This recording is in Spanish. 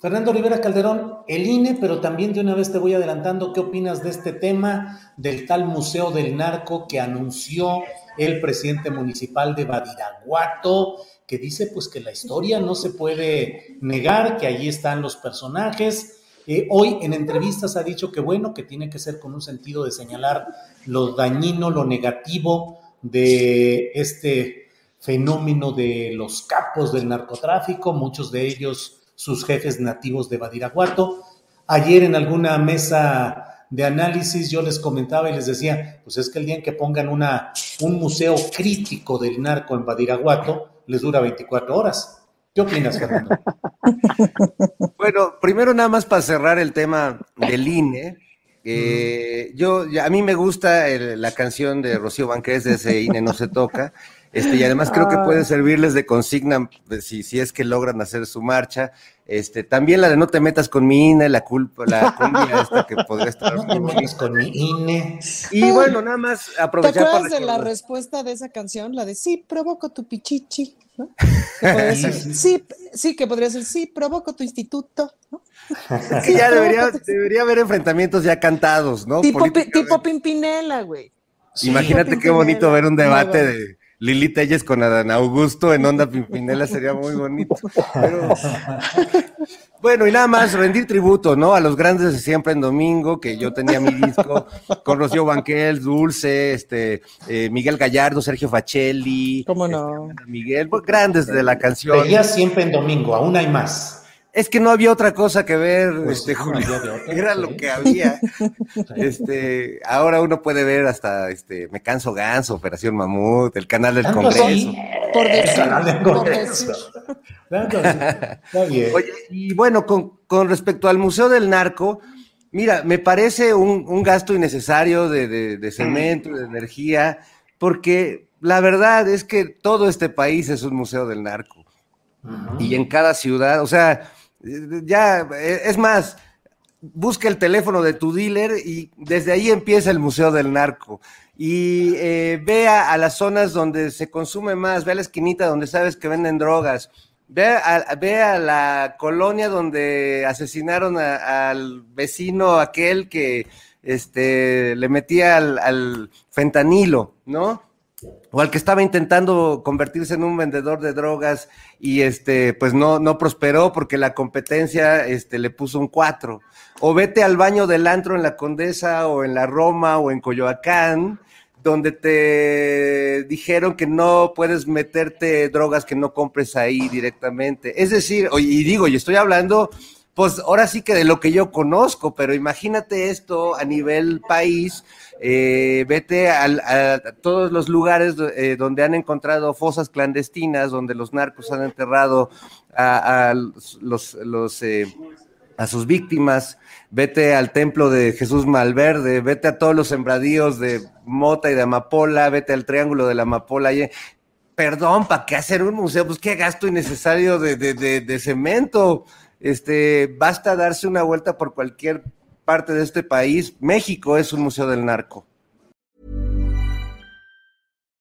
Fernando Rivera Calderón, el INE, pero también de una vez te voy adelantando, ¿qué opinas de este tema del tal Museo del Narco que anunció el presidente municipal de Badiraguato? que dice pues que la historia no se puede negar, que allí están los personajes. Eh, hoy en entrevistas ha dicho que bueno, que tiene que ser con un sentido de señalar lo dañino, lo negativo de este fenómeno de los capos del narcotráfico, muchos de ellos sus jefes nativos de Badiraguato. Ayer en alguna mesa de análisis yo les comentaba y les decía, pues es que el día en que pongan una, un museo crítico del narco en Badiraguato, les dura 24 horas. ¿Qué opinas, Fernando? bueno, primero nada más para cerrar el tema del INE. Eh, yo, a mí me gusta la canción de Rocío Banqués de ese INE no se toca. Este, y además creo que puede servirles de consigna si, si es que logran hacer su marcha. Este, también la de no te metas con mi INE, la culpa, la cumbia esta que podría estar. No te metas con mi INE. Y bueno, nada más aprovechar. ¿Te acuerdas de la respuesta de esa canción? La de sí, provoco tu pichichi. ¿no? sí, sí, que podría ser sí, provoco tu instituto. ¿no? Que ya debería, debería haber enfrentamientos ya cantados, ¿no? Tipo, tipo Pimpinela, güey. Imagínate qué bonito ver un debate de Lili Telles con Adán Augusto en Onda Pimpinela sería muy bonito. Bueno, y nada más rendir tributo, ¿no? A los grandes de siempre en domingo, que yo tenía mi disco con Rocío Banquel, Dulce, este, eh, Miguel Gallardo, Sergio Facelli. ¿Cómo no? Este, Miguel, pues, grandes de la canción. Veía siempre en domingo, aún hay más. Es que no había otra cosa que ver, pues, este, Julio. Era lo que había. este, ahora uno puede ver hasta este, Me Canso Ganso, Operación Mamut, el canal del Congreso. Por decir, el canal del Congreso. Está bien. Oye, y bueno, con, con, respecto al Museo del Narco, mira, me parece un, un gasto innecesario de, de, de cemento, de energía, porque la verdad es que todo este país es un museo del narco. Uh -huh. Y en cada ciudad, o sea, ya, es más, busca el teléfono de tu dealer y desde ahí empieza el Museo del Narco. Y eh, ve a, las zonas donde se consume más, ve a la esquinita donde sabes que venden drogas, ve a, ve a la colonia donde asesinaron al vecino aquel que este, le metía al fentanilo, ¿no? O al que estaba intentando convertirse en un vendedor de drogas y este pues no no prosperó porque la competencia este le puso un 4 o vete al baño del antro en la Condesa o en la Roma o en Coyoacán donde te dijeron que no puedes meterte drogas que no compres ahí directamente. Es decir, y digo, y estoy hablando pues ahora sí que de lo que yo conozco, pero imagínate esto a nivel país, eh, vete a, todos los lugares eh, donde han encontrado fosas clandestinas, donde los narcos han enterrado eh, a sus víctimas, vete al templo de Jesús Malverde, vete a todos los sembradíos de Mota y de Amapola, vete al Triángulo de la Amapola. Perdón, ¿para qué hacer un museo? Pues qué gasto innecesario de, de, de, de cemento. Este, basta darse una vuelta por cualquier parte de este país. México es un museo del narco.